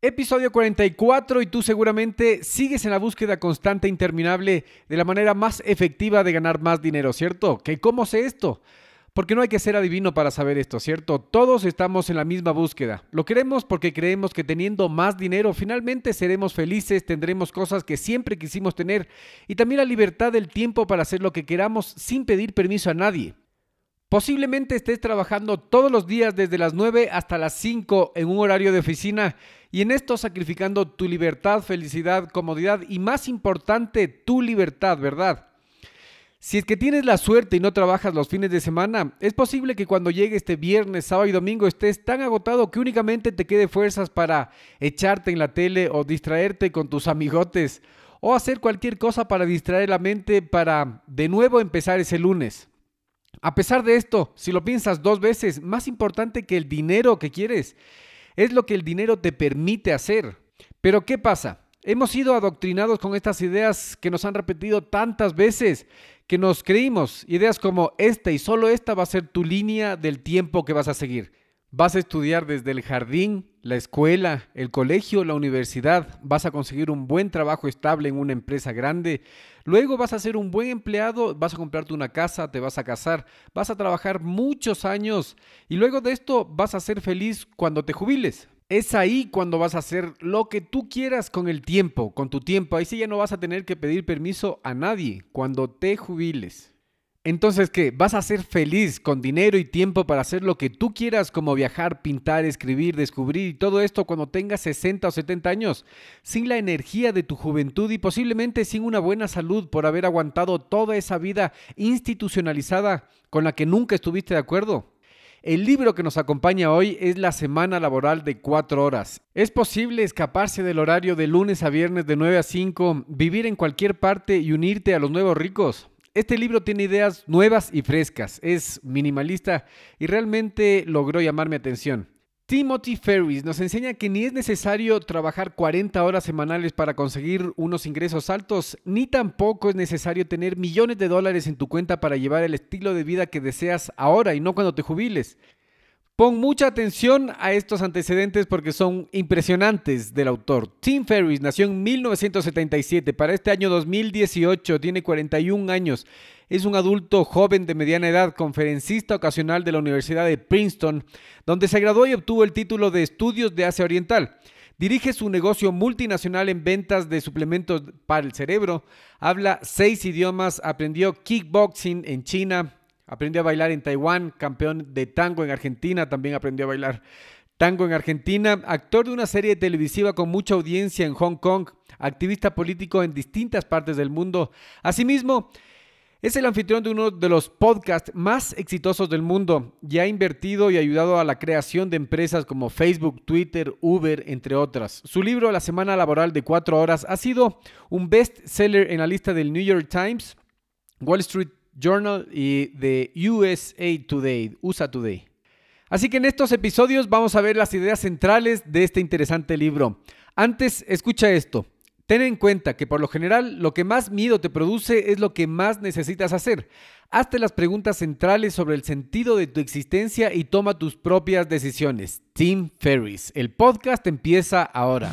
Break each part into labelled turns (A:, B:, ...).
A: Episodio 44 y tú seguramente sigues en la búsqueda constante e interminable de la manera más efectiva de ganar más dinero, ¿cierto? ¿Que cómo sé esto? Porque no hay que ser adivino para saber esto, ¿cierto? Todos estamos en la misma búsqueda. Lo queremos porque creemos que teniendo más dinero finalmente seremos felices, tendremos cosas que siempre quisimos tener y también la libertad del tiempo para hacer lo que queramos sin pedir permiso a nadie. Posiblemente estés trabajando todos los días desde las 9 hasta las 5 en un horario de oficina y en esto sacrificando tu libertad, felicidad, comodidad y más importante, tu libertad, ¿verdad? Si es que tienes la suerte y no trabajas los fines de semana, es posible que cuando llegue este viernes, sábado y domingo estés tan agotado que únicamente te quede fuerzas para echarte en la tele o distraerte con tus amigotes o hacer cualquier cosa para distraer la mente para de nuevo empezar ese lunes. A pesar de esto, si lo piensas dos veces, más importante que el dinero que quieres es lo que el dinero te permite hacer. Pero ¿qué pasa? Hemos sido adoctrinados con estas ideas que nos han repetido tantas veces que nos creímos. Ideas como esta y solo esta va a ser tu línea del tiempo que vas a seguir. Vas a estudiar desde el jardín, la escuela, el colegio, la universidad. Vas a conseguir un buen trabajo estable en una empresa grande. Luego vas a ser un buen empleado, vas a comprarte una casa, te vas a casar, vas a trabajar muchos años y luego de esto vas a ser feliz cuando te jubiles. Es ahí cuando vas a hacer lo que tú quieras con el tiempo, con tu tiempo. Ahí sí ya no vas a tener que pedir permiso a nadie cuando te jubiles. Entonces, ¿qué? ¿Vas a ser feliz con dinero y tiempo para hacer lo que tú quieras, como viajar, pintar, escribir, descubrir y todo esto cuando tengas 60 o 70 años, sin la energía de tu juventud y posiblemente sin una buena salud por haber aguantado toda esa vida institucionalizada con la que nunca estuviste de acuerdo? El libro que nos acompaña hoy es La Semana Laboral de 4 horas. ¿Es posible escaparse del horario de lunes a viernes de 9 a 5, vivir en cualquier parte y unirte a los nuevos ricos? Este libro tiene ideas nuevas y frescas, es minimalista y realmente logró llamar mi atención. Timothy Ferris nos enseña que ni es necesario trabajar 40 horas semanales para conseguir unos ingresos altos, ni tampoco es necesario tener millones de dólares en tu cuenta para llevar el estilo de vida que deseas ahora y no cuando te jubiles. Pon mucha atención a estos antecedentes porque son impresionantes del autor. Tim Ferriss nació en 1977. Para este año 2018 tiene 41 años. Es un adulto joven de mediana edad, conferencista ocasional de la Universidad de Princeton, donde se graduó y obtuvo el título de Estudios de Asia Oriental. Dirige su negocio multinacional en ventas de suplementos para el cerebro. Habla seis idiomas. Aprendió kickboxing en China, Aprendió a bailar en Taiwán, campeón de tango en Argentina, también aprendió a bailar tango en Argentina, actor de una serie televisiva con mucha audiencia en Hong Kong, activista político en distintas partes del mundo. Asimismo, es el anfitrión de uno de los podcasts más exitosos del mundo y ha invertido y ayudado a la creación de empresas como Facebook, Twitter, Uber, entre otras. Su libro La Semana Laboral de Cuatro Horas ha sido un best seller en la lista del New York Times, Wall Street Journal y de USA Today, USA Today. Así que en estos episodios vamos a ver las ideas centrales de este interesante libro. Antes, escucha esto. Ten en cuenta que por lo general lo que más miedo te produce es lo que más necesitas hacer. Hazte las preguntas centrales sobre el sentido de tu existencia y toma tus propias decisiones. Tim Ferris. El podcast empieza ahora.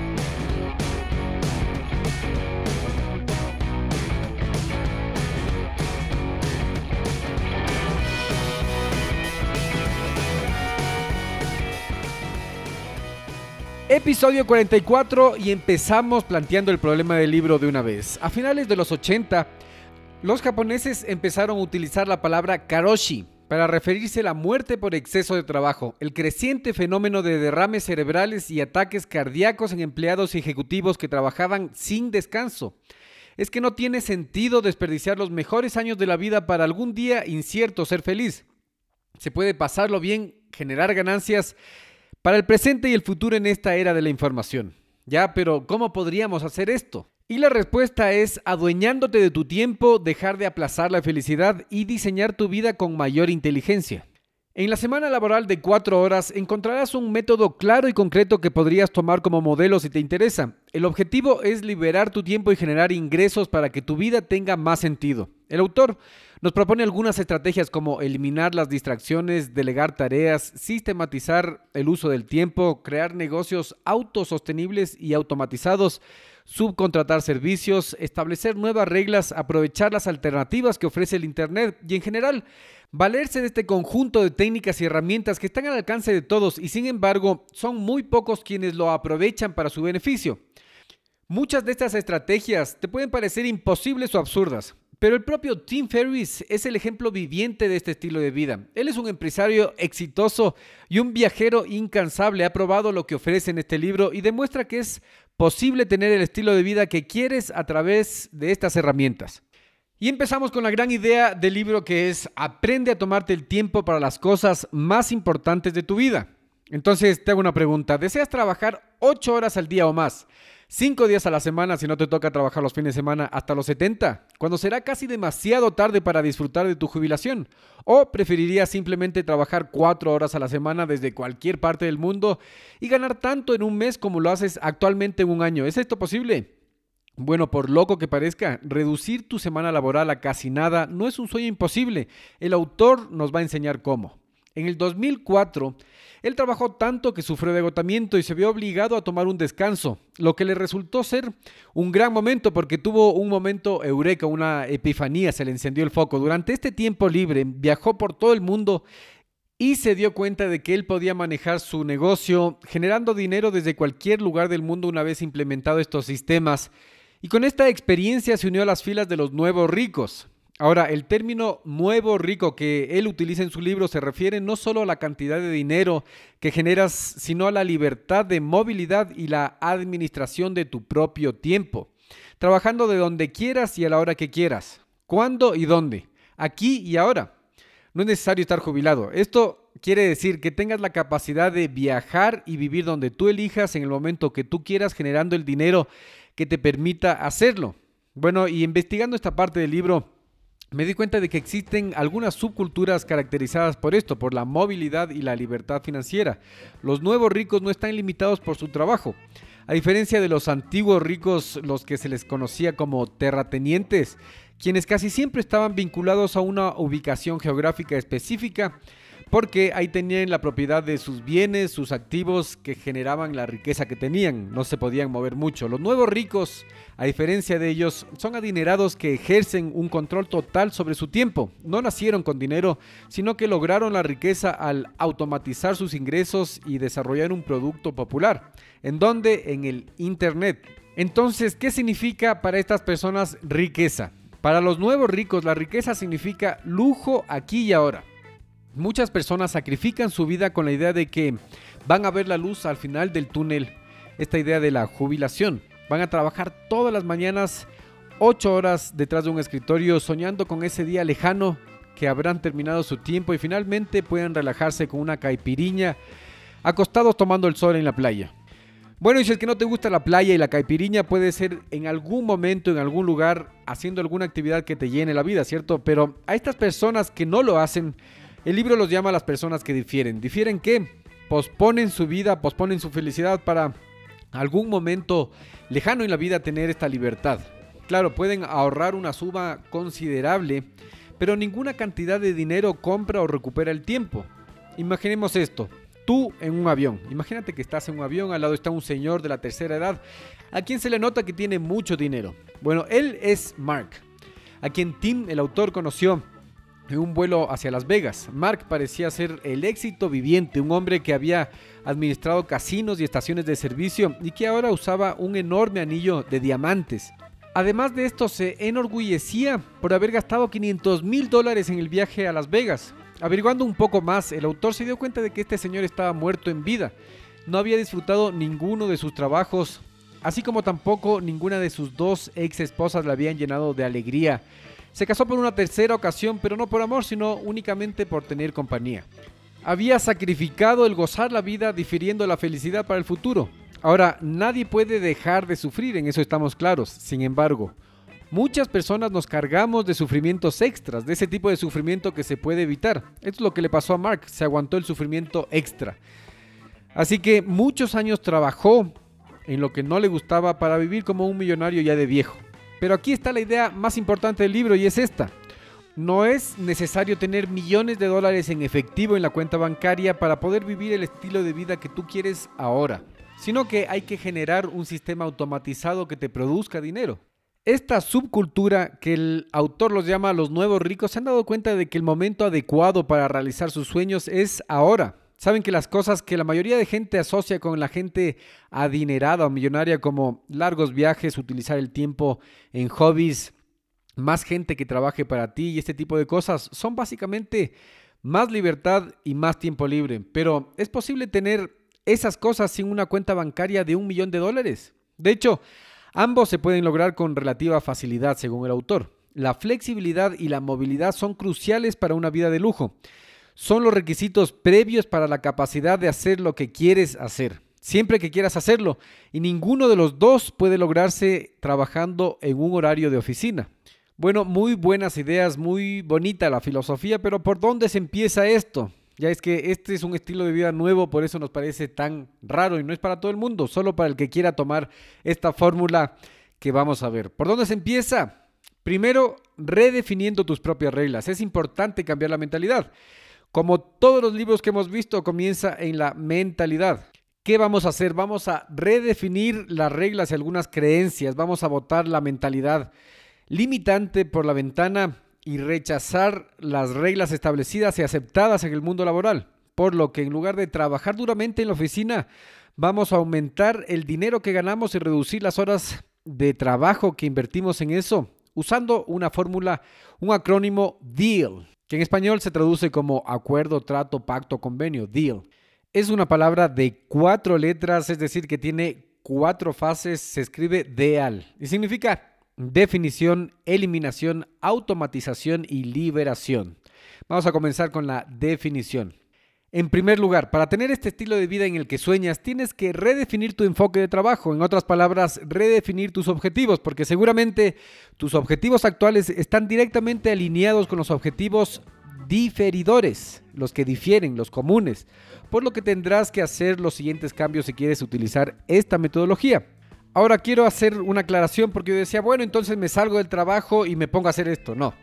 A: Episodio 44 y empezamos planteando el problema del libro de una vez. A finales de los 80, los japoneses empezaron a utilizar la palabra karoshi para referirse a la muerte por exceso de trabajo, el creciente fenómeno de derrames cerebrales y ataques cardíacos en empleados y ejecutivos que trabajaban sin descanso. Es que no tiene sentido desperdiciar los mejores años de la vida para algún día incierto ser feliz. Se puede pasarlo bien, generar ganancias para el presente y el futuro en esta era de la información. Ya, pero ¿cómo podríamos hacer esto? Y la respuesta es adueñándote de tu tiempo, dejar de aplazar la felicidad y diseñar tu vida con mayor inteligencia. En la semana laboral de cuatro horas encontrarás un método claro y concreto que podrías tomar como modelo si te interesa. El objetivo es liberar tu tiempo y generar ingresos para que tu vida tenga más sentido. El autor nos propone algunas estrategias como eliminar las distracciones, delegar tareas, sistematizar el uso del tiempo, crear negocios autosostenibles y automatizados, subcontratar servicios, establecer nuevas reglas, aprovechar las alternativas que ofrece el Internet y en general valerse de este conjunto de técnicas y herramientas que están al alcance de todos y sin embargo son muy pocos quienes lo aprovechan para su beneficio. Muchas de estas estrategias te pueden parecer imposibles o absurdas, pero el propio Tim Ferriss es el ejemplo viviente de este estilo de vida. Él es un empresario exitoso y un viajero incansable. Ha probado lo que ofrece en este libro y demuestra que es posible tener el estilo de vida que quieres a través de estas herramientas. Y empezamos con la gran idea del libro que es aprende a tomarte el tiempo para las cosas más importantes de tu vida. Entonces te hago una pregunta. ¿Deseas trabajar 8 horas al día o más? Cinco días a la semana si no te toca trabajar los fines de semana hasta los 70, cuando será casi demasiado tarde para disfrutar de tu jubilación. ¿O preferirías simplemente trabajar cuatro horas a la semana desde cualquier parte del mundo y ganar tanto en un mes como lo haces actualmente en un año? ¿Es esto posible? Bueno, por loco que parezca, reducir tu semana laboral a casi nada no es un sueño imposible. El autor nos va a enseñar cómo. En el 2004, él trabajó tanto que sufrió de agotamiento y se vio obligado a tomar un descanso, lo que le resultó ser un gran momento porque tuvo un momento eureka, una epifanía, se le encendió el foco. Durante este tiempo libre viajó por todo el mundo y se dio cuenta de que él podía manejar su negocio generando dinero desde cualquier lugar del mundo una vez implementado estos sistemas. Y con esta experiencia se unió a las filas de los nuevos ricos. Ahora, el término nuevo rico que él utiliza en su libro se refiere no solo a la cantidad de dinero que generas, sino a la libertad de movilidad y la administración de tu propio tiempo, trabajando de donde quieras y a la hora que quieras, cuándo y dónde, aquí y ahora. No es necesario estar jubilado. Esto quiere decir que tengas la capacidad de viajar y vivir donde tú elijas en el momento que tú quieras, generando el dinero que te permita hacerlo. Bueno, y investigando esta parte del libro, me di cuenta de que existen algunas subculturas caracterizadas por esto, por la movilidad y la libertad financiera. Los nuevos ricos no están limitados por su trabajo. A diferencia de los antiguos ricos, los que se les conocía como terratenientes, quienes casi siempre estaban vinculados a una ubicación geográfica específica, porque ahí tenían la propiedad de sus bienes, sus activos que generaban la riqueza que tenían, no se podían mover mucho. Los nuevos ricos, a diferencia de ellos, son adinerados que ejercen un control total sobre su tiempo. No nacieron con dinero, sino que lograron la riqueza al automatizar sus ingresos y desarrollar un producto popular. ¿En dónde? En el Internet. Entonces, ¿qué significa para estas personas riqueza? Para los nuevos ricos, la riqueza significa lujo aquí y ahora. Muchas personas sacrifican su vida con la idea de que van a ver la luz al final del túnel, esta idea de la jubilación. Van a trabajar todas las mañanas ocho horas detrás de un escritorio soñando con ese día lejano que habrán terminado su tiempo y finalmente puedan relajarse con una caipiriña acostados tomando el sol en la playa. Bueno, y si es que no te gusta la playa y la caipiriña, puede ser en algún momento, en algún lugar, haciendo alguna actividad que te llene la vida, ¿cierto? Pero a estas personas que no lo hacen, el libro los llama a las personas que difieren. ¿Difieren qué? Posponen su vida, posponen su felicidad para algún momento lejano en la vida tener esta libertad. Claro, pueden ahorrar una suma considerable, pero ninguna cantidad de dinero compra o recupera el tiempo. Imaginemos esto, tú en un avión. Imagínate que estás en un avión, al lado está un señor de la tercera edad, a quien se le nota que tiene mucho dinero. Bueno, él es Mark, a quien Tim, el autor, conoció en un vuelo hacia Las Vegas. Mark parecía ser el éxito viviente, un hombre que había administrado casinos y estaciones de servicio y que ahora usaba un enorme anillo de diamantes. Además de esto, se enorgullecía por haber gastado 500 mil dólares en el viaje a Las Vegas. Averiguando un poco más, el autor se dio cuenta de que este señor estaba muerto en vida. No había disfrutado ninguno de sus trabajos, así como tampoco ninguna de sus dos ex esposas le habían llenado de alegría. Se casó por una tercera ocasión, pero no por amor, sino únicamente por tener compañía. Había sacrificado el gozar la vida difiriendo la felicidad para el futuro. Ahora, nadie puede dejar de sufrir, en eso estamos claros. Sin embargo, muchas personas nos cargamos de sufrimientos extras, de ese tipo de sufrimiento que se puede evitar. Esto es lo que le pasó a Mark, se aguantó el sufrimiento extra. Así que muchos años trabajó en lo que no le gustaba para vivir como un millonario ya de viejo. Pero aquí está la idea más importante del libro y es esta. No es necesario tener millones de dólares en efectivo en la cuenta bancaria para poder vivir el estilo de vida que tú quieres ahora sino que hay que generar un sistema automatizado que te produzca dinero. Esta subcultura que el autor los llama los nuevos ricos se han dado cuenta de que el momento adecuado para realizar sus sueños es ahora. Saben que las cosas que la mayoría de gente asocia con la gente adinerada o millonaria como largos viajes, utilizar el tiempo en hobbies, más gente que trabaje para ti y este tipo de cosas son básicamente más libertad y más tiempo libre. Pero es posible tener esas cosas sin una cuenta bancaria de un millón de dólares. De hecho, ambos se pueden lograr con relativa facilidad, según el autor. La flexibilidad y la movilidad son cruciales para una vida de lujo. Son los requisitos previos para la capacidad de hacer lo que quieres hacer, siempre que quieras hacerlo, y ninguno de los dos puede lograrse trabajando en un horario de oficina. Bueno, muy buenas ideas, muy bonita la filosofía, pero ¿por dónde se empieza esto? Ya es que este es un estilo de vida nuevo, por eso nos parece tan raro y no es para todo el mundo, solo para el que quiera tomar esta fórmula que vamos a ver. ¿Por dónde se empieza? Primero, redefiniendo tus propias reglas. Es importante cambiar la mentalidad. Como todos los libros que hemos visto, comienza en la mentalidad. ¿Qué vamos a hacer? Vamos a redefinir las reglas y algunas creencias. Vamos a botar la mentalidad limitante por la ventana y rechazar las reglas establecidas y aceptadas en el mundo laboral. Por lo que en lugar de trabajar duramente en la oficina, vamos a aumentar el dinero que ganamos y reducir las horas de trabajo que invertimos en eso, usando una fórmula, un acrónimo DEAL, que en español se traduce como acuerdo, trato, pacto, convenio, DEAL. Es una palabra de cuatro letras, es decir, que tiene cuatro fases, se escribe DEAL y significa definición, eliminación, automatización y liberación. Vamos a comenzar con la definición. En primer lugar, para tener este estilo de vida en el que sueñas, tienes que redefinir tu enfoque de trabajo. En otras palabras, redefinir tus objetivos, porque seguramente tus objetivos actuales están directamente alineados con los objetivos diferidores, los que difieren, los comunes. Por lo que tendrás que hacer los siguientes cambios si quieres utilizar esta metodología. Ahora quiero hacer una aclaración porque yo decía, bueno, entonces me salgo del trabajo y me pongo a hacer esto. No.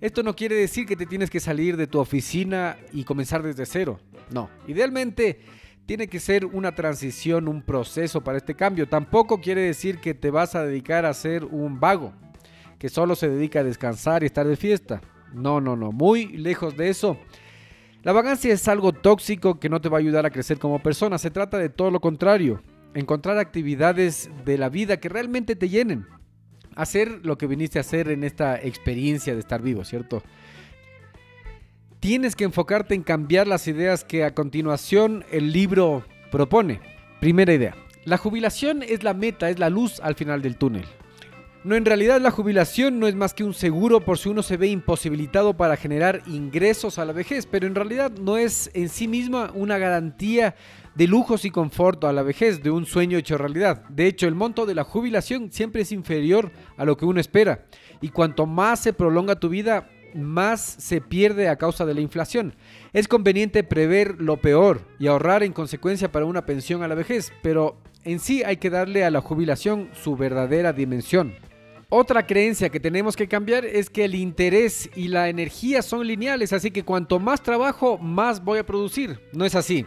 A: Esto no quiere decir que te tienes que salir de tu oficina y comenzar desde cero. No. Idealmente tiene que ser una transición, un proceso para este cambio. Tampoco quiere decir que te vas a dedicar a ser un vago, que solo se dedica a descansar y estar de fiesta. No, no, no. Muy lejos de eso. La vagancia es algo tóxico que no te va a ayudar a crecer como persona. Se trata de todo lo contrario encontrar actividades de la vida que realmente te llenen. Hacer lo que viniste a hacer en esta experiencia de estar vivo, ¿cierto? Tienes que enfocarte en cambiar las ideas que a continuación el libro propone. Primera idea. La jubilación es la meta, es la luz al final del túnel. No, en realidad la jubilación no es más que un seguro por si uno se ve imposibilitado para generar ingresos a la vejez, pero en realidad no es en sí misma una garantía de lujos y confort a la vejez, de un sueño hecho realidad. De hecho, el monto de la jubilación siempre es inferior a lo que uno espera. Y cuanto más se prolonga tu vida, más se pierde a causa de la inflación. Es conveniente prever lo peor y ahorrar en consecuencia para una pensión a la vejez, pero en sí hay que darle a la jubilación su verdadera dimensión. Otra creencia que tenemos que cambiar es que el interés y la energía son lineales, así que cuanto más trabajo, más voy a producir. No es así.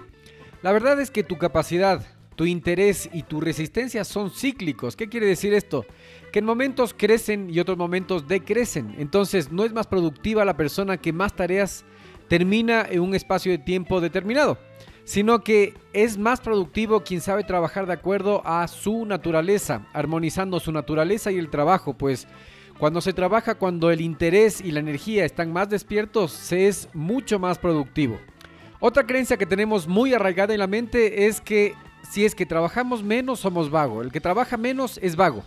A: La verdad es que tu capacidad, tu interés y tu resistencia son cíclicos. ¿Qué quiere decir esto? Que en momentos crecen y otros momentos decrecen. Entonces no es más productiva la persona que más tareas termina en un espacio de tiempo determinado, sino que es más productivo quien sabe trabajar de acuerdo a su naturaleza, armonizando su naturaleza y el trabajo, pues cuando se trabaja cuando el interés y la energía están más despiertos, se es mucho más productivo. Otra creencia que tenemos muy arraigada en la mente es que si es que trabajamos menos somos vago, el que trabaja menos es vago.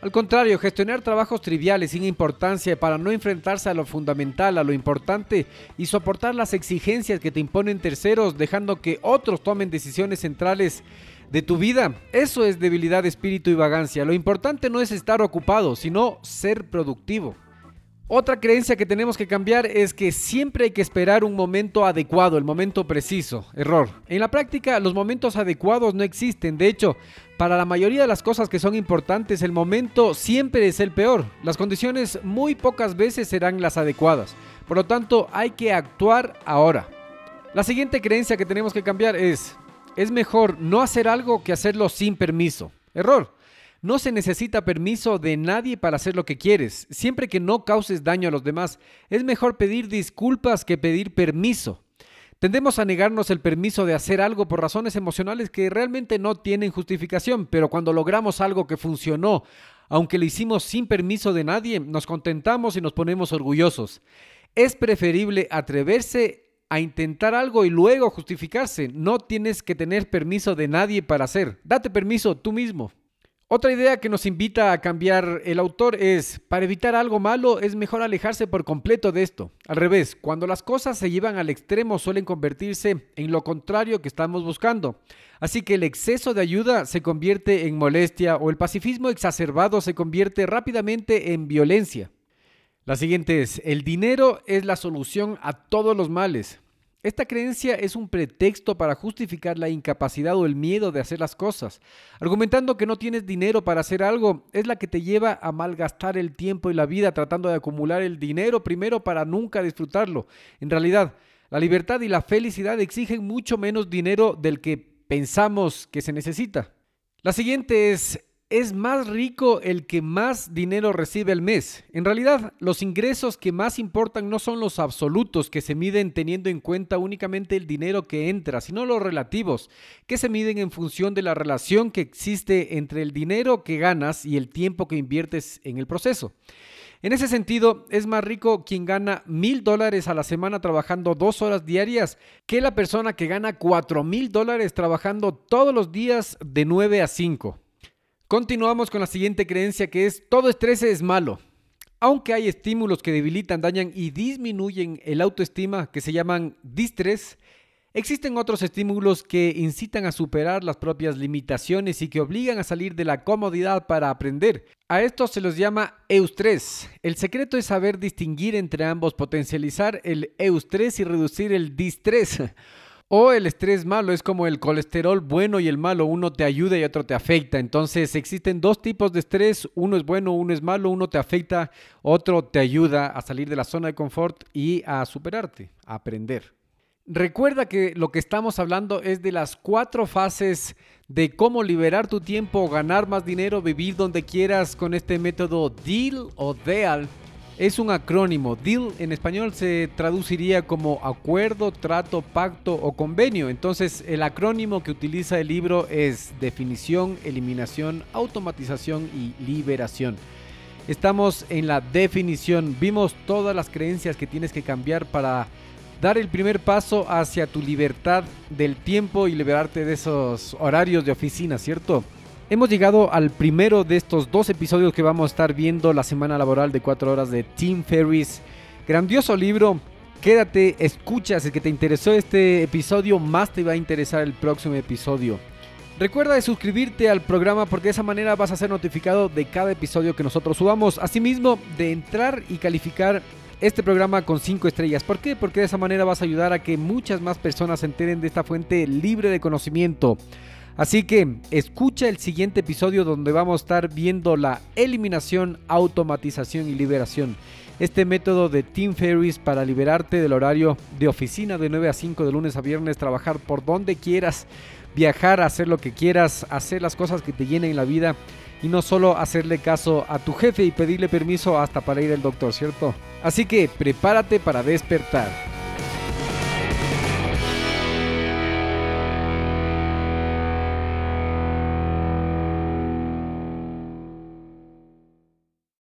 A: Al contrario, gestionar trabajos triviales sin importancia para no enfrentarse a lo fundamental, a lo importante y soportar las exigencias que te imponen terceros, dejando que otros tomen decisiones centrales de tu vida, eso es debilidad de espíritu y vagancia. Lo importante no es estar ocupado, sino ser productivo. Otra creencia que tenemos que cambiar es que siempre hay que esperar un momento adecuado, el momento preciso. Error. En la práctica los momentos adecuados no existen. De hecho, para la mayoría de las cosas que son importantes, el momento siempre es el peor. Las condiciones muy pocas veces serán las adecuadas. Por lo tanto, hay que actuar ahora. La siguiente creencia que tenemos que cambiar es, es mejor no hacer algo que hacerlo sin permiso. Error. No se necesita permiso de nadie para hacer lo que quieres, siempre que no causes daño a los demás. Es mejor pedir disculpas que pedir permiso. Tendemos a negarnos el permiso de hacer algo por razones emocionales que realmente no tienen justificación, pero cuando logramos algo que funcionó, aunque lo hicimos sin permiso de nadie, nos contentamos y nos ponemos orgullosos. Es preferible atreverse a intentar algo y luego justificarse. No tienes que tener permiso de nadie para hacer. Date permiso tú mismo. Otra idea que nos invita a cambiar el autor es, para evitar algo malo es mejor alejarse por completo de esto. Al revés, cuando las cosas se llevan al extremo suelen convertirse en lo contrario que estamos buscando. Así que el exceso de ayuda se convierte en molestia o el pacifismo exacerbado se convierte rápidamente en violencia. La siguiente es, el dinero es la solución a todos los males. Esta creencia es un pretexto para justificar la incapacidad o el miedo de hacer las cosas. Argumentando que no tienes dinero para hacer algo es la que te lleva a malgastar el tiempo y la vida tratando de acumular el dinero primero para nunca disfrutarlo. En realidad, la libertad y la felicidad exigen mucho menos dinero del que pensamos que se necesita. La siguiente es es más rico el que más dinero recibe al mes. En realidad, los ingresos que más importan no son los absolutos que se miden teniendo en cuenta únicamente el dinero que entra, sino los relativos, que se miden en función de la relación que existe entre el dinero que ganas y el tiempo que inviertes en el proceso. En ese sentido, es más rico quien gana mil dólares a la semana trabajando dos horas diarias que la persona que gana cuatro mil dólares trabajando todos los días de 9 a 5. Continuamos con la siguiente creencia que es todo estrés es malo. Aunque hay estímulos que debilitan, dañan y disminuyen el autoestima que se llaman distrés, existen otros estímulos que incitan a superar las propias limitaciones y que obligan a salir de la comodidad para aprender. A estos se los llama eustrés. El secreto es saber distinguir entre ambos, potencializar el eustrés y reducir el distrés. O el estrés malo es como el colesterol bueno y el malo, uno te ayuda y otro te afecta. Entonces existen dos tipos de estrés, uno es bueno, uno es malo, uno te afecta, otro te ayuda a salir de la zona de confort y a superarte, a aprender. Recuerda que lo que estamos hablando es de las cuatro fases de cómo liberar tu tiempo, ganar más dinero, vivir donde quieras con este método DEAL o DEAL es un acrónimo. Deal en español se traduciría como acuerdo, trato, pacto o convenio. Entonces el acrónimo que utiliza el libro es definición, eliminación, automatización y liberación. Estamos en la definición. Vimos todas las creencias que tienes que cambiar para dar el primer paso hacia tu libertad del tiempo y liberarte de esos horarios de oficina, ¿cierto? Hemos llegado al primero de estos dos episodios que vamos a estar viendo la semana laboral de cuatro horas de Tim Ferris. Grandioso libro. Quédate, escucha, si es que te interesó este episodio, más te va a interesar el próximo episodio. Recuerda de suscribirte al programa porque de esa manera vas a ser notificado de cada episodio que nosotros subamos. Asimismo, de entrar y calificar este programa con 5 estrellas. ¿Por qué? Porque de esa manera vas a ayudar a que muchas más personas se enteren de esta fuente libre de conocimiento. Así que escucha el siguiente episodio donde vamos a estar viendo la eliminación, automatización y liberación. este método de Team Ferries para liberarte del horario de oficina de 9 a 5 de lunes a viernes, trabajar por donde quieras, viajar, hacer lo que quieras, hacer las cosas que te llenen la vida y no solo hacerle caso a tu jefe y pedirle permiso hasta para ir al doctor, ¿cierto? Así que prepárate para despertar.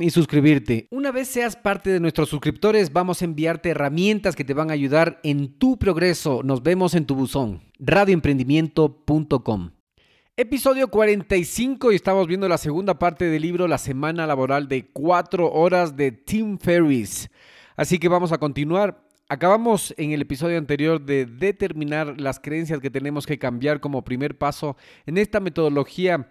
A: y suscribirte. Una vez seas parte de nuestros suscriptores, vamos a enviarte herramientas que te van a ayudar en tu progreso. Nos vemos en tu buzón. radioemprendimiento.com. Episodio 45 y estamos viendo la segunda parte del libro La semana laboral de 4 horas de Tim Ferris. Así que vamos a continuar. Acabamos en el episodio anterior de determinar las creencias que tenemos que cambiar como primer paso en esta metodología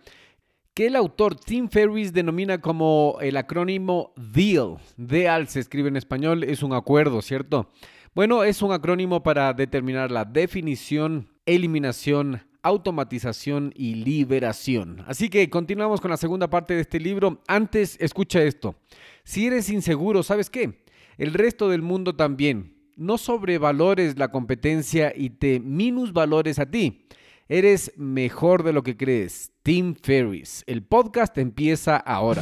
A: que el autor Tim Ferriss denomina como el acrónimo DEAL. DEAL se escribe en español, es un acuerdo, ¿cierto? Bueno, es un acrónimo para determinar la definición, eliminación, automatización y liberación. Así que continuamos con la segunda parte de este libro. Antes, escucha esto. Si eres inseguro, ¿sabes qué? El resto del mundo también. No sobrevalores la competencia y te minusvalores a ti. Eres mejor de lo que crees. Tim Ferris. El podcast empieza ahora.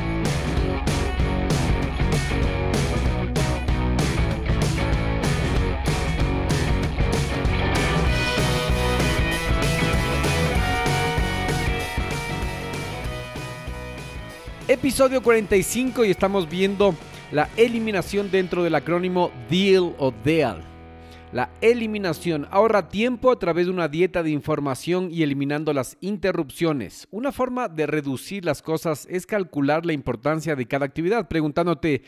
A: Episodio 45 y estamos viendo la eliminación dentro del acrónimo DEAL o DEAL. La eliminación ahorra tiempo a través de una dieta de información y eliminando las interrupciones. Una forma de reducir las cosas es calcular la importancia de cada actividad, preguntándote,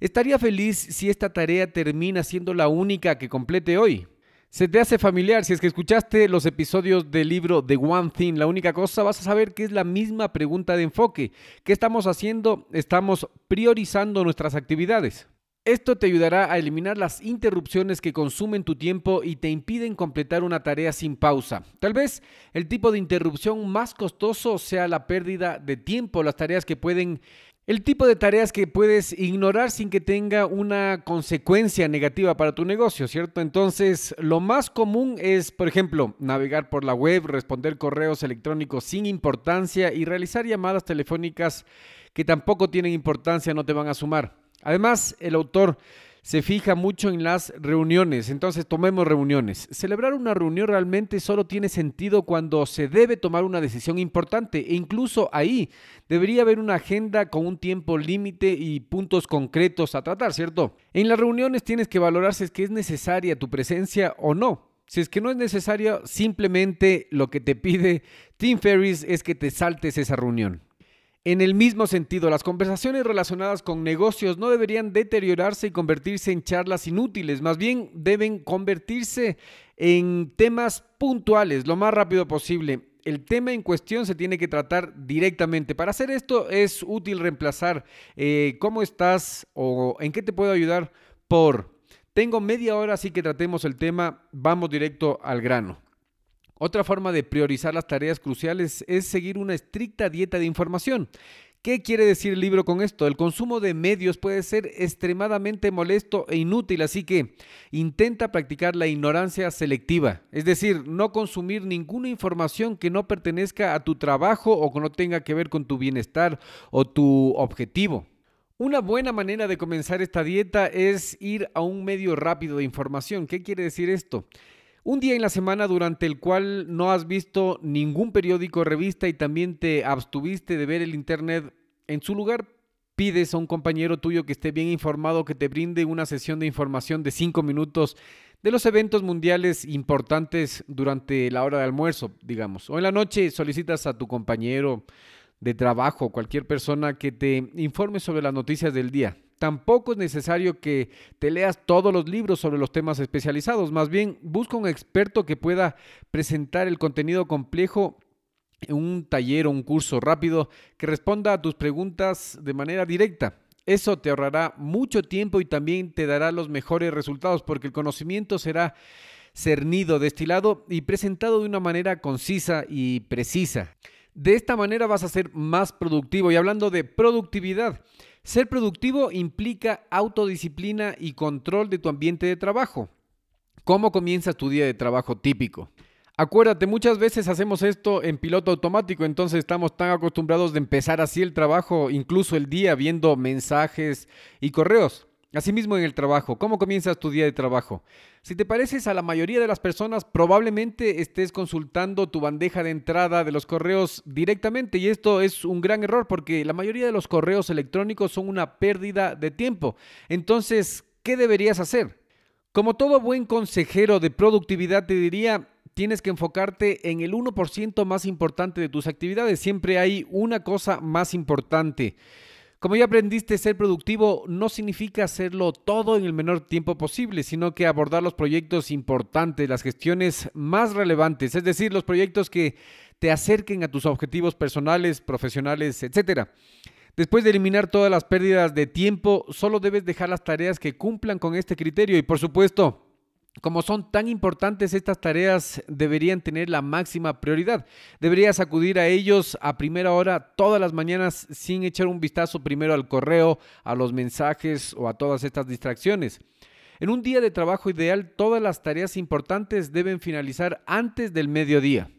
A: ¿estaría feliz si esta tarea termina siendo la única que complete hoy? Se te hace familiar, si es que escuchaste los episodios del libro The One Thing, la única cosa, vas a saber que es la misma pregunta de enfoque. ¿Qué estamos haciendo? Estamos priorizando nuestras actividades. Esto te ayudará a eliminar las interrupciones que consumen tu tiempo y te impiden completar una tarea sin pausa. Tal vez el tipo de interrupción más costoso sea la pérdida de tiempo, las tareas que pueden El tipo de tareas que puedes ignorar sin que tenga una consecuencia negativa para tu negocio, ¿cierto? Entonces, lo más común es, por ejemplo, navegar por la web, responder correos electrónicos sin importancia y realizar llamadas telefónicas que tampoco tienen importancia, no te van a sumar. Además, el autor se fija mucho en las reuniones. Entonces, tomemos reuniones. Celebrar una reunión realmente solo tiene sentido cuando se debe tomar una decisión importante e incluso ahí debería haber una agenda con un tiempo límite y puntos concretos a tratar, ¿cierto? En las reuniones tienes que valorar si es que es necesaria tu presencia o no. Si es que no es necesario, simplemente lo que te pide Tim Ferris es que te saltes esa reunión. En el mismo sentido, las conversaciones relacionadas con negocios no deberían deteriorarse y convertirse en charlas inútiles, más bien deben convertirse en temas puntuales lo más rápido posible. El tema en cuestión se tiene que tratar directamente. Para hacer esto es útil reemplazar eh, cómo estás o en qué te puedo ayudar por tengo media hora, así que tratemos el tema, vamos directo al grano. Otra forma de priorizar las tareas cruciales es seguir una estricta dieta de información. ¿Qué quiere decir el libro con esto? El consumo de medios puede ser extremadamente molesto e inútil, así que intenta practicar la ignorancia selectiva, es decir, no consumir ninguna información que no pertenezca a tu trabajo o que no tenga que ver con tu bienestar o tu objetivo. Una buena manera de comenzar esta dieta es ir a un medio rápido de información. ¿Qué quiere decir esto? Un día en la semana durante el cual no has visto ningún periódico o revista y también te abstuviste de ver el Internet, en su lugar pides a un compañero tuyo que esté bien informado que te brinde una sesión de información de cinco minutos de los eventos mundiales importantes durante la hora de almuerzo, digamos. O en la noche solicitas a tu compañero de trabajo, cualquier persona que te informe sobre las noticias del día. Tampoco es necesario que te leas todos los libros sobre los temas especializados, más bien busca un experto que pueda presentar el contenido complejo en un taller o un curso rápido que responda a tus preguntas de manera directa. Eso te ahorrará mucho tiempo y también te dará los mejores resultados porque el conocimiento será cernido, destilado y presentado de una manera concisa y precisa. De esta manera vas a ser más productivo. Y hablando de productividad, ser productivo implica autodisciplina y control de tu ambiente de trabajo. ¿Cómo comienzas tu día de trabajo típico? Acuérdate, muchas veces hacemos esto en piloto automático, entonces estamos tan acostumbrados de empezar así el trabajo, incluso el día, viendo mensajes y correos. Asimismo en el trabajo, ¿cómo comienzas tu día de trabajo? Si te pareces a la mayoría de las personas, probablemente estés consultando tu bandeja de entrada de los correos directamente y esto es un gran error porque la mayoría de los correos electrónicos son una pérdida de tiempo. Entonces, ¿qué deberías hacer? Como todo buen consejero de productividad te diría, tienes que enfocarte en el 1% más importante de tus actividades. Siempre hay una cosa más importante. Como ya aprendiste, ser productivo no significa hacerlo todo en el menor tiempo posible, sino que abordar los proyectos importantes, las gestiones más relevantes, es decir, los proyectos que te acerquen a tus objetivos personales, profesionales, etc. Después de eliminar todas las pérdidas de tiempo, solo debes dejar las tareas que cumplan con este criterio y por supuesto, como son tan importantes estas tareas, deberían tener la máxima prioridad. Deberías acudir a ellos a primera hora todas las mañanas sin echar un vistazo primero al correo, a los mensajes o a todas estas distracciones. En un día de trabajo ideal, todas las tareas importantes deben finalizar antes del mediodía.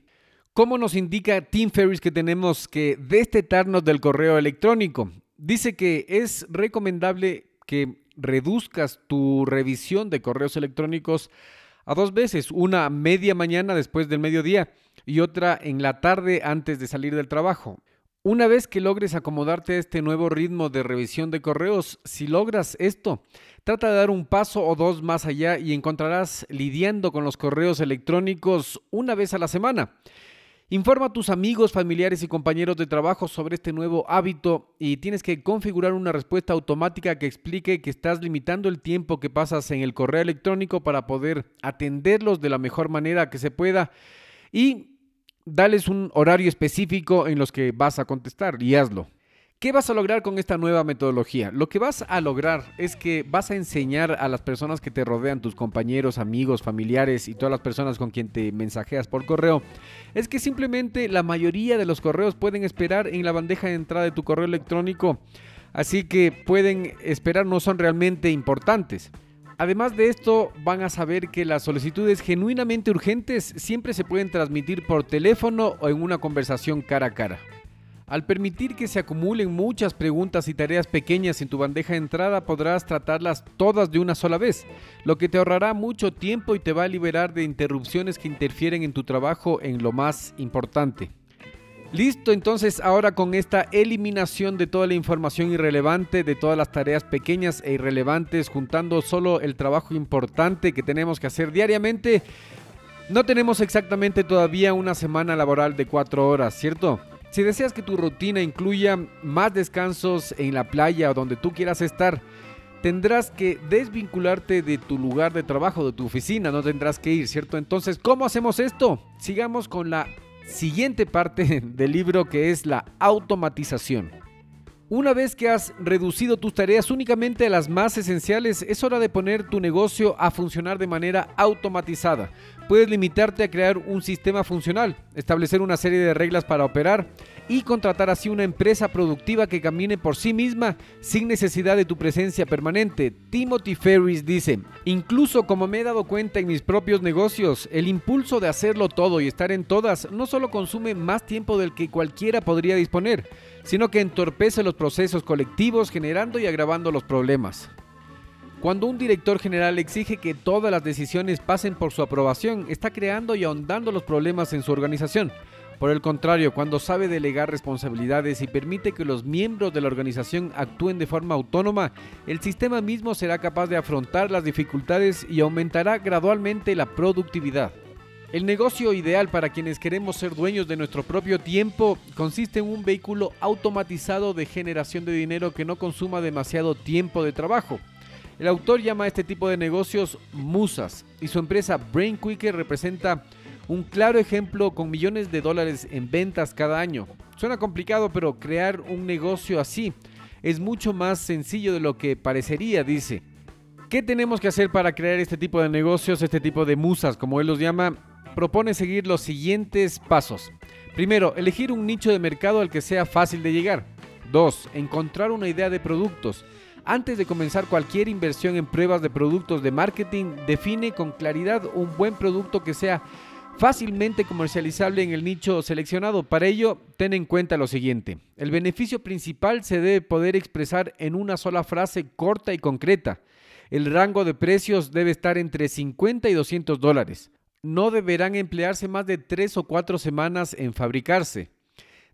A: ¿Cómo nos indica Tim Ferris que tenemos que destetarnos del correo electrónico? Dice que es recomendable que reduzcas tu revisión de correos electrónicos a dos veces, una media mañana después del mediodía y otra en la tarde antes de salir del trabajo. Una vez que logres acomodarte a este nuevo ritmo de revisión de correos, si logras esto, trata de dar un paso o dos más allá y encontrarás lidiando con los correos electrónicos una vez a la semana. Informa a tus amigos, familiares y compañeros de trabajo sobre este nuevo hábito y tienes que configurar una respuesta automática que explique que estás limitando el tiempo que pasas en el correo electrónico para poder atenderlos de la mejor manera que se pueda y dales un horario específico en los que vas a contestar y hazlo. ¿Qué vas a lograr con esta nueva metodología? Lo que vas a lograr es que vas a enseñar a las personas que te rodean, tus compañeros, amigos, familiares y todas las personas con quien te mensajeas por correo, es que simplemente la mayoría de los correos pueden esperar en la bandeja de entrada de tu correo electrónico, así que pueden esperar, no son realmente importantes. Además de esto, van a saber que las solicitudes genuinamente urgentes siempre se pueden transmitir por teléfono o en una conversación cara a cara. Al permitir que se acumulen muchas preguntas y tareas pequeñas en tu bandeja de entrada, podrás tratarlas todas de una sola vez, lo que te ahorrará mucho tiempo y te va a liberar de interrupciones que interfieren en tu trabajo en lo más importante. Listo, entonces ahora con esta eliminación de toda la información irrelevante, de todas las tareas pequeñas e irrelevantes, juntando solo el trabajo importante que tenemos que hacer diariamente, no tenemos exactamente todavía una semana laboral de cuatro horas, ¿cierto? Si deseas que tu rutina incluya más descansos en la playa o donde tú quieras estar, tendrás que desvincularte de tu lugar de trabajo, de tu oficina, no tendrás que ir, ¿cierto? Entonces, ¿cómo hacemos esto? Sigamos con la siguiente parte del libro que es la automatización. Una vez que has reducido tus tareas únicamente a las más esenciales, es hora de poner tu negocio a funcionar de manera automatizada. Puedes limitarte a crear un sistema funcional, establecer una serie de reglas para operar y contratar así una empresa productiva que camine por sí misma sin necesidad de tu presencia permanente. Timothy Ferris dice, incluso como me he dado cuenta en mis propios negocios, el impulso de hacerlo todo y estar en todas no solo consume más tiempo del que cualquiera podría disponer, sino que entorpece los procesos colectivos generando y agravando los problemas. Cuando un director general exige que todas las decisiones pasen por su aprobación, está creando y ahondando los problemas en su organización. Por el contrario, cuando sabe delegar responsabilidades y permite que los miembros de la organización actúen de forma autónoma, el sistema mismo será capaz de afrontar las dificultades y aumentará gradualmente la productividad. El negocio ideal para quienes queremos ser dueños de nuestro propio tiempo consiste en un vehículo automatizado de generación de dinero que no consuma demasiado tiempo de trabajo. El autor llama a este tipo de negocios musas y su empresa Brain Quicker representa un claro ejemplo con millones de dólares en ventas cada año. Suena complicado, pero crear un negocio así es mucho más sencillo de lo que parecería, dice. ¿Qué tenemos que hacer para crear este tipo de negocios, este tipo de musas, como él los llama? Propone seguir los siguientes pasos. Primero, elegir un nicho de mercado al que sea fácil de llegar. Dos, encontrar una idea de productos. Antes de comenzar cualquier inversión en pruebas de productos de marketing, define con claridad un buen producto que sea fácilmente comercializable en el nicho seleccionado. Para ello, ten en cuenta lo siguiente. El beneficio principal se debe poder expresar en una sola frase corta y concreta. El rango de precios debe estar entre 50 y 200 dólares. No deberán emplearse más de 3 o 4 semanas en fabricarse.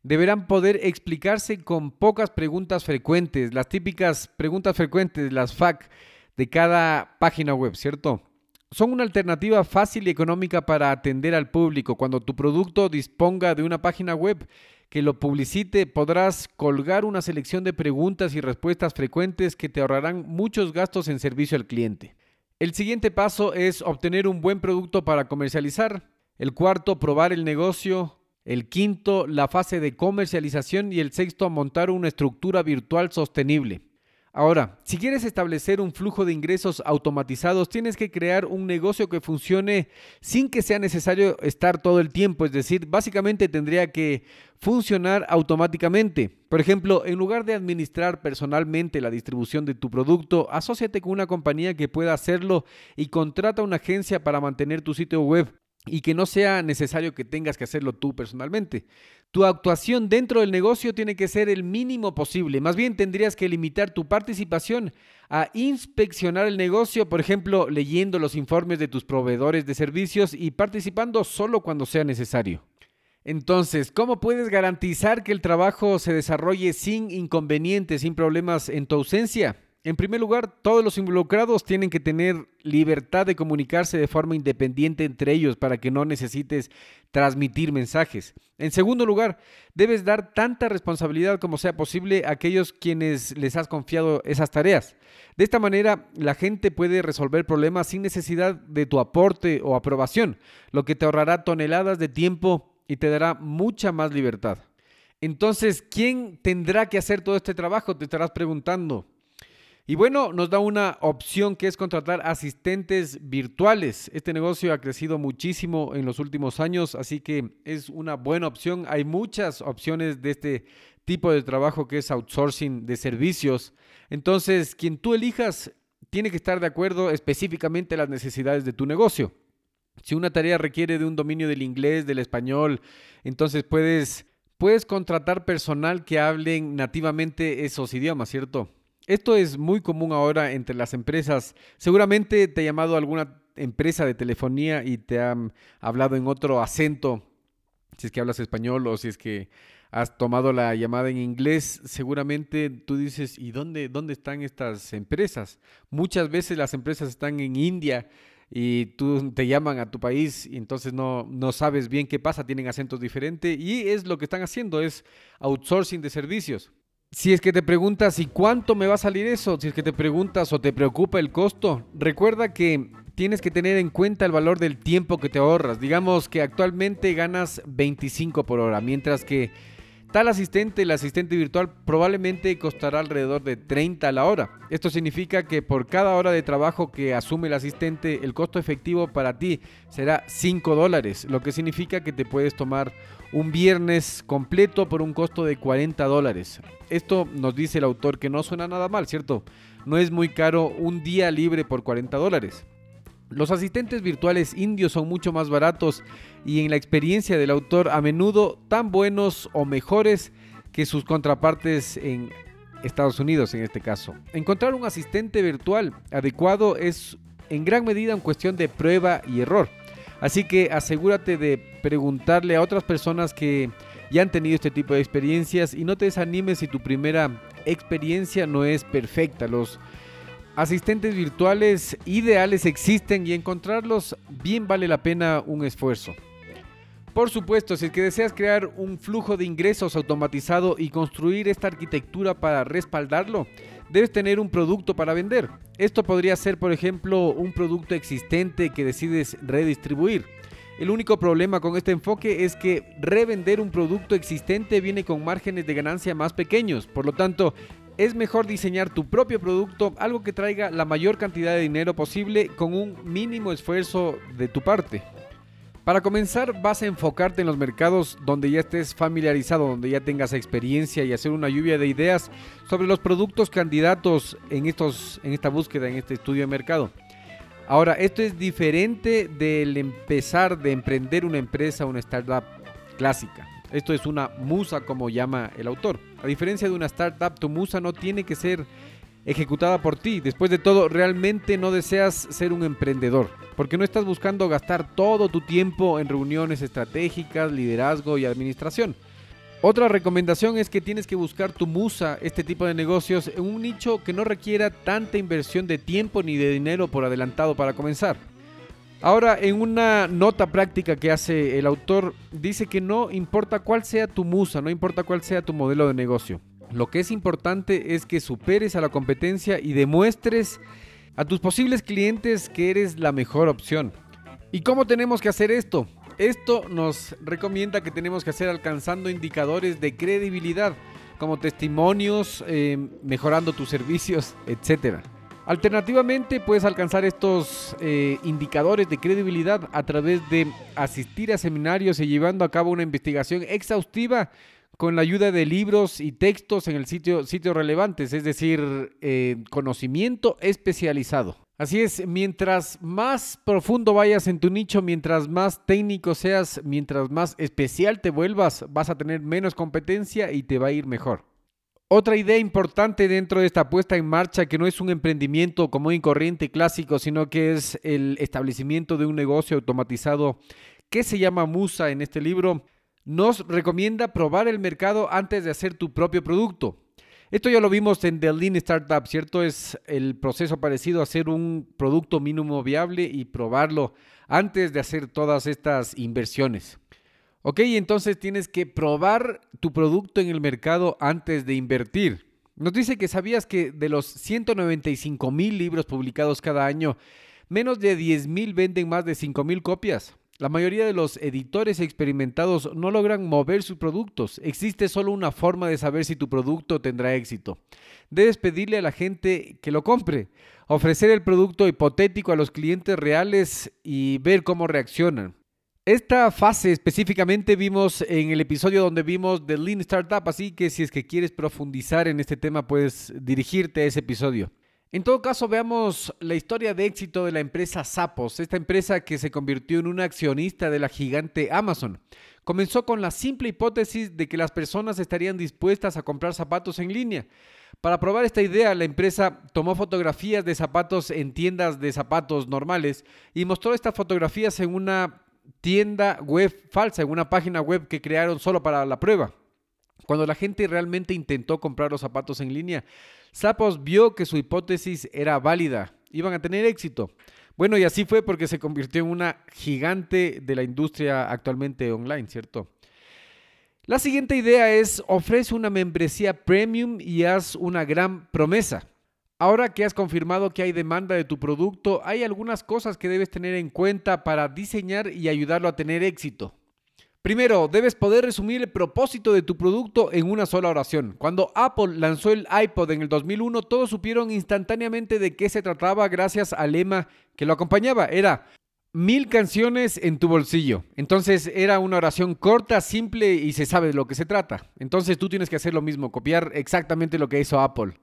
A: Deberán poder explicarse con pocas preguntas frecuentes, las típicas preguntas frecuentes, las FAQ de cada página web, ¿cierto? son una alternativa fácil y económica para atender al público. Cuando tu producto disponga de una página web que lo publicite, podrás colgar una selección de preguntas y respuestas frecuentes que te ahorrarán muchos gastos en servicio al cliente. El siguiente paso es obtener un buen producto para comercializar. El cuarto, probar el negocio. El quinto, la fase de comercialización. Y el sexto, montar una estructura virtual sostenible. Ahora, si quieres establecer un flujo de ingresos automatizados, tienes que crear un negocio que funcione sin que sea necesario estar todo el tiempo. Es decir, básicamente tendría que funcionar automáticamente. Por ejemplo, en lugar de administrar personalmente la distribución de tu producto, asóciate con una compañía que pueda hacerlo y contrata una agencia para mantener tu sitio web y que no sea necesario que tengas que hacerlo tú personalmente. Tu actuación dentro del negocio tiene que ser el mínimo posible. Más bien tendrías que limitar tu participación a inspeccionar el negocio, por ejemplo, leyendo los informes de tus proveedores de servicios y participando solo cuando sea necesario. Entonces, ¿cómo puedes garantizar que el trabajo se desarrolle sin inconvenientes, sin problemas en tu ausencia? En primer lugar, todos los involucrados tienen que tener libertad de comunicarse de forma independiente entre ellos para que no necesites transmitir mensajes. En segundo lugar, debes dar tanta responsabilidad como sea posible a aquellos quienes les has confiado esas tareas. De esta manera, la gente puede resolver problemas sin necesidad de tu aporte o aprobación, lo que te ahorrará toneladas de tiempo y te dará mucha más libertad. Entonces, ¿quién tendrá que hacer todo este trabajo? Te estarás preguntando. Y bueno, nos da una opción que es contratar asistentes virtuales. Este negocio ha crecido muchísimo en los últimos años, así que es una buena opción. Hay muchas opciones de este tipo de trabajo que es outsourcing de servicios. Entonces, quien tú elijas tiene que estar de acuerdo específicamente a las necesidades de tu negocio. Si una tarea requiere de un dominio del inglés, del español, entonces puedes puedes contratar personal que hablen nativamente esos idiomas, ¿cierto? Esto es muy común ahora entre las empresas. Seguramente te ha llamado alguna empresa de telefonía y te han hablado en otro acento, si es que hablas español o si es que has tomado la llamada en inglés, seguramente tú dices, ¿y dónde, dónde están estas empresas? Muchas veces las empresas están en India y tú te llaman a tu país y entonces no, no sabes bien qué pasa, tienen acentos diferentes y es lo que están haciendo, es outsourcing de servicios. Si es que te preguntas, ¿y cuánto me va a salir eso? Si es que te preguntas o te preocupa el costo, recuerda que tienes que tener en cuenta el valor del tiempo que te ahorras. Digamos que actualmente ganas 25 por hora, mientras que Tal asistente, el asistente virtual, probablemente costará alrededor de 30 a la hora. Esto significa que por cada hora de trabajo que asume el asistente, el costo efectivo para ti será 5 dólares, lo que significa que te puedes tomar un viernes completo por un costo de 40 dólares. Esto nos dice el autor que no suena nada mal, ¿cierto? No es muy caro un día libre por 40 dólares. Los asistentes virtuales indios son mucho más baratos y en la experiencia del autor a menudo tan buenos o mejores que sus contrapartes en Estados Unidos en este caso. Encontrar un asistente virtual adecuado es en gran medida una cuestión de prueba y error. Así que asegúrate de preguntarle a otras personas que ya han tenido este tipo de experiencias y no te desanimes si tu primera experiencia no es perfecta. Los asistentes virtuales ideales existen y encontrarlos bien vale la pena un esfuerzo. Por supuesto, si es que deseas crear un flujo de ingresos automatizado y construir esta arquitectura para respaldarlo, debes tener un producto para vender. Esto podría ser, por ejemplo, un producto existente que decides redistribuir. El único problema con este enfoque es que revender un producto existente viene con márgenes de ganancia más pequeños. Por lo tanto, es mejor diseñar tu propio producto, algo que traiga la mayor cantidad de dinero posible con un mínimo esfuerzo de tu parte. Para comenzar, vas a enfocarte en los mercados donde ya estés familiarizado, donde ya tengas experiencia y hacer una lluvia de ideas sobre los productos candidatos en, estos, en esta búsqueda, en este estudio de mercado. Ahora, esto es diferente del empezar de emprender una empresa, una startup clásica. Esto es una musa como llama el autor. A diferencia de una startup, tu musa no tiene que ser ejecutada por ti. Después de todo, realmente no deseas ser un emprendedor, porque no estás buscando gastar todo tu tiempo en reuniones estratégicas, liderazgo y administración. Otra recomendación es que tienes que buscar tu musa, este tipo de negocios, en un nicho que no requiera tanta inversión de tiempo ni de dinero por adelantado para comenzar. Ahora, en una nota práctica que hace el autor, dice que no importa cuál sea tu musa, no importa cuál sea tu modelo de negocio. Lo que es importante es que superes a la competencia y demuestres a tus posibles clientes que eres la mejor opción. ¿Y cómo tenemos que hacer esto? Esto nos recomienda que tenemos que hacer alcanzando indicadores de credibilidad, como testimonios, eh, mejorando tus servicios, etcétera. Alternativamente, puedes alcanzar estos eh, indicadores de credibilidad a través de asistir a seminarios y llevando a cabo una investigación exhaustiva con la ayuda de libros y textos en el sitio sitios relevantes, es decir, eh, conocimiento especializado. Así es, mientras más profundo vayas en tu nicho, mientras más técnico seas, mientras más especial te vuelvas, vas a tener menos competencia y te va a ir mejor. Otra idea importante dentro de esta puesta en marcha, que no es un emprendimiento común y corriente clásico, sino que es el establecimiento de un negocio automatizado que se llama Musa en este libro, nos recomienda probar el mercado antes de hacer tu propio producto. Esto ya lo vimos en The Lean Startup, ¿cierto? Es el proceso parecido a hacer un producto mínimo viable y probarlo antes de hacer todas estas inversiones. Ok, entonces tienes que probar tu producto en el mercado antes de invertir. Nos dice que sabías que de los 195 mil libros publicados cada año, menos de 10 mil venden más de 5 mil copias. La mayoría de los editores experimentados no logran mover sus productos. Existe solo una forma de saber si tu producto tendrá éxito. Debes pedirle a la gente que lo compre, ofrecer el producto hipotético a los clientes reales y ver cómo reaccionan. Esta fase específicamente vimos en el episodio donde vimos The Lean Startup, así que si es que quieres profundizar en este tema puedes dirigirte a ese episodio. En todo caso, veamos la historia de éxito de la empresa Zappos, esta empresa que se convirtió en una accionista de la gigante Amazon. Comenzó con la simple hipótesis de que las personas estarían dispuestas a comprar zapatos en línea. Para probar esta idea, la empresa tomó fotografías de zapatos en tiendas de zapatos normales y mostró estas fotografías en una tienda web falsa, en una página web que crearon solo para la prueba. Cuando la gente realmente intentó comprar los zapatos en línea, Zappos vio que su hipótesis era válida, iban a tener éxito. Bueno, y así fue porque se convirtió en una gigante de la industria actualmente online, ¿cierto? La siguiente idea es ofrece una membresía premium y haz una gran promesa. Ahora que has confirmado que hay demanda de tu producto, hay algunas cosas que debes tener en cuenta para diseñar y ayudarlo a tener éxito. Primero, debes poder resumir el propósito de tu producto en una sola oración. Cuando Apple lanzó el iPod en el 2001, todos supieron instantáneamente de qué se trataba gracias al lema que lo acompañaba. Era mil canciones en tu bolsillo. Entonces era una oración corta, simple y se sabe de lo que se trata. Entonces tú tienes que hacer lo mismo, copiar exactamente lo que hizo Apple.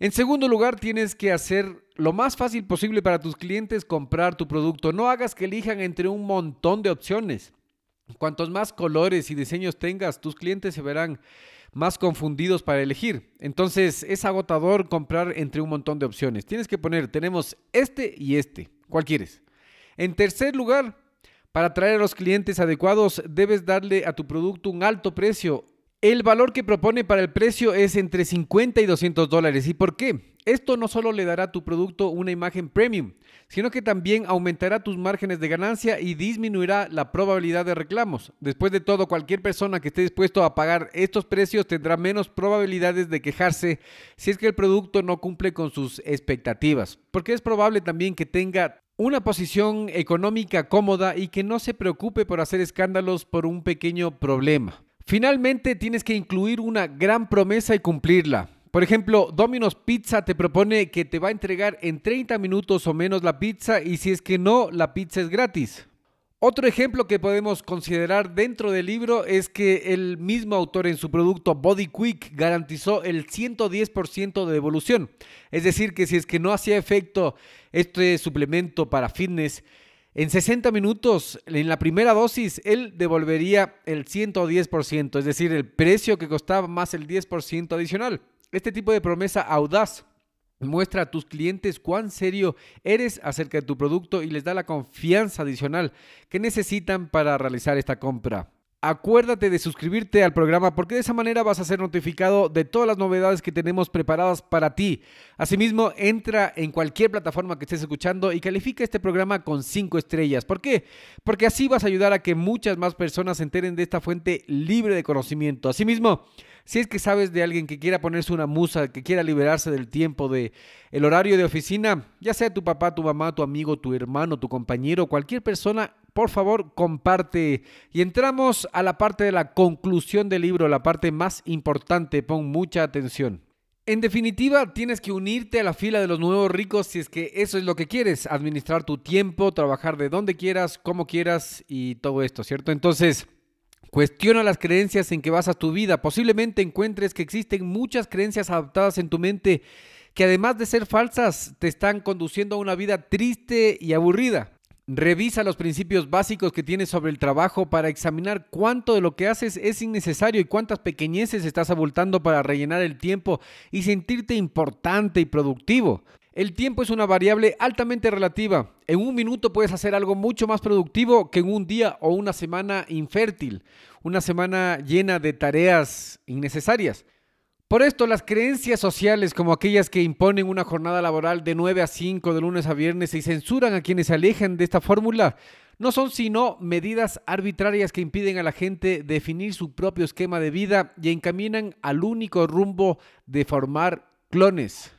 A: En segundo lugar, tienes que hacer lo más fácil posible para tus clientes comprar tu producto. No hagas que elijan entre un montón de opciones. Cuantos más colores y diseños tengas, tus clientes se verán más confundidos para elegir. Entonces es agotador comprar entre un montón de opciones. Tienes que poner, tenemos este y este. ¿Cuál quieres? En tercer lugar, para atraer a los clientes adecuados, debes darle a tu producto un alto precio. El valor que propone para el precio es entre 50 y 200 dólares. ¿Y por qué? Esto no solo le dará a tu producto una imagen premium, sino que también aumentará tus márgenes de ganancia y disminuirá la probabilidad de reclamos. Después de todo, cualquier persona que esté dispuesto a pagar estos precios tendrá menos probabilidades de quejarse si es que el producto no cumple con sus expectativas, porque es probable también que tenga una posición económica cómoda y que no se preocupe por hacer escándalos por un pequeño problema. Finalmente, tienes que incluir una gran promesa y cumplirla. Por ejemplo, Domino's Pizza te propone que te va a entregar en 30 minutos o menos la pizza y si es que no, la pizza es gratis. Otro ejemplo que podemos considerar dentro del libro es que el mismo autor en su producto Body Quick garantizó el 110% de devolución. Es decir, que si es que no hacía efecto este suplemento para fitness, en 60 minutos, en la primera dosis, él devolvería el 110%, es decir, el precio que costaba más el 10% adicional. Este tipo de promesa audaz muestra a tus clientes cuán serio eres acerca de tu producto y les da la confianza adicional que necesitan para realizar esta compra. Acuérdate de suscribirte al programa porque de esa manera vas a ser notificado de todas las novedades que tenemos preparadas para ti. Asimismo, entra en cualquier plataforma que estés escuchando y califica este programa con 5 estrellas. ¿Por qué? Porque así vas a ayudar a que muchas más personas se enteren de esta fuente libre de conocimiento. Asimismo, si es que sabes de alguien que quiera ponerse una musa, que quiera liberarse del tiempo, de el horario de oficina, ya sea tu papá, tu mamá, tu amigo, tu hermano, tu compañero, cualquier persona, por favor, comparte. Y entramos a la parte de la conclusión del libro, la parte más importante. Pon mucha atención. En definitiva, tienes que unirte a la fila de los nuevos ricos si es que eso es lo que quieres, administrar tu tiempo, trabajar de donde quieras, como quieras y todo esto, ¿cierto? Entonces, Cuestiona las creencias en que basas tu vida. Posiblemente encuentres que existen muchas creencias adaptadas en tu mente que además de ser falsas, te están conduciendo a una vida triste y aburrida. Revisa los principios básicos que tienes sobre el trabajo para examinar cuánto de lo que haces es innecesario y cuántas pequeñeces estás abultando para rellenar el tiempo y sentirte importante y productivo. El tiempo es una variable altamente relativa. En un minuto puedes hacer algo mucho más productivo que en un día o una semana infértil, una semana llena de tareas innecesarias. Por esto, las creencias sociales como aquellas que imponen una jornada laboral de 9 a 5 de lunes a viernes y censuran a quienes se alejan de esta fórmula, no son sino medidas arbitrarias que impiden a la gente definir su propio esquema de vida y encaminan al único rumbo de formar clones.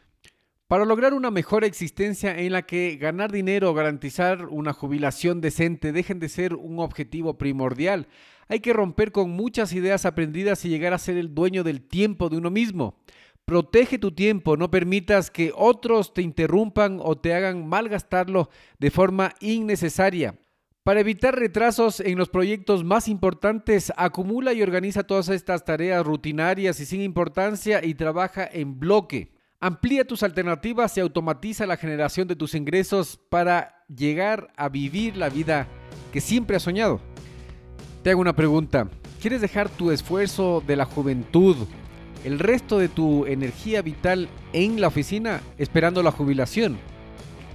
A: Para lograr una mejor existencia en la que ganar dinero o garantizar una jubilación decente dejen de ser un objetivo primordial, hay que romper con muchas ideas aprendidas y llegar a ser el dueño del tiempo de uno mismo. Protege tu tiempo, no permitas que otros te interrumpan o te hagan malgastarlo de forma innecesaria. Para evitar retrasos en los proyectos más importantes, acumula y organiza todas estas tareas rutinarias y sin importancia y trabaja en bloque. Amplía tus alternativas y automatiza la generación de tus ingresos para llegar a vivir la vida que siempre has soñado. Te hago una pregunta. ¿Quieres dejar tu esfuerzo de la juventud, el resto de tu energía vital en la oficina esperando la jubilación?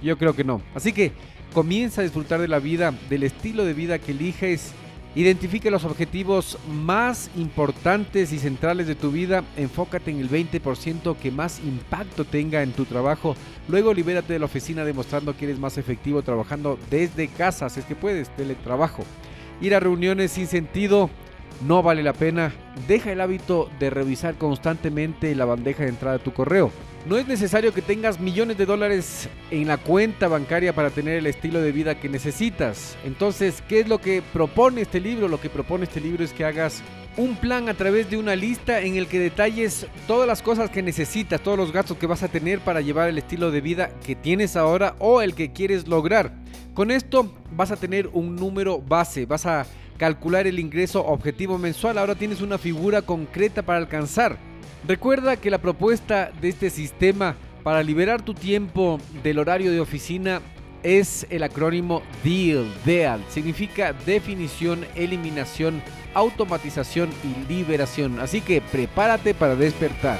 A: Yo creo que no. Así que comienza a disfrutar de la vida, del estilo de vida que eliges. Identifique los objetivos más importantes y centrales de tu vida. Enfócate en el 20% que más impacto tenga en tu trabajo. Luego libérate de la oficina demostrando que eres más efectivo trabajando desde casa. Si es que puedes, teletrabajo. Ir a reuniones sin sentido no vale la pena. Deja el hábito de revisar constantemente la bandeja de entrada de tu correo. No es necesario que tengas millones de dólares en la cuenta bancaria para tener el estilo de vida que necesitas. Entonces, ¿qué es lo que propone este libro? Lo que propone este libro es que hagas un plan a través de una lista en el que detalles todas las cosas que necesitas, todos los gastos que vas a tener para llevar el estilo de vida que tienes ahora o el que quieres lograr. Con esto vas a tener un número base, vas a calcular el ingreso objetivo mensual, ahora tienes una figura concreta para alcanzar. Recuerda que la propuesta de este sistema para liberar tu tiempo del horario de oficina es el acrónimo DEAL. DEAL significa definición, eliminación, automatización y liberación. Así que prepárate para despertar.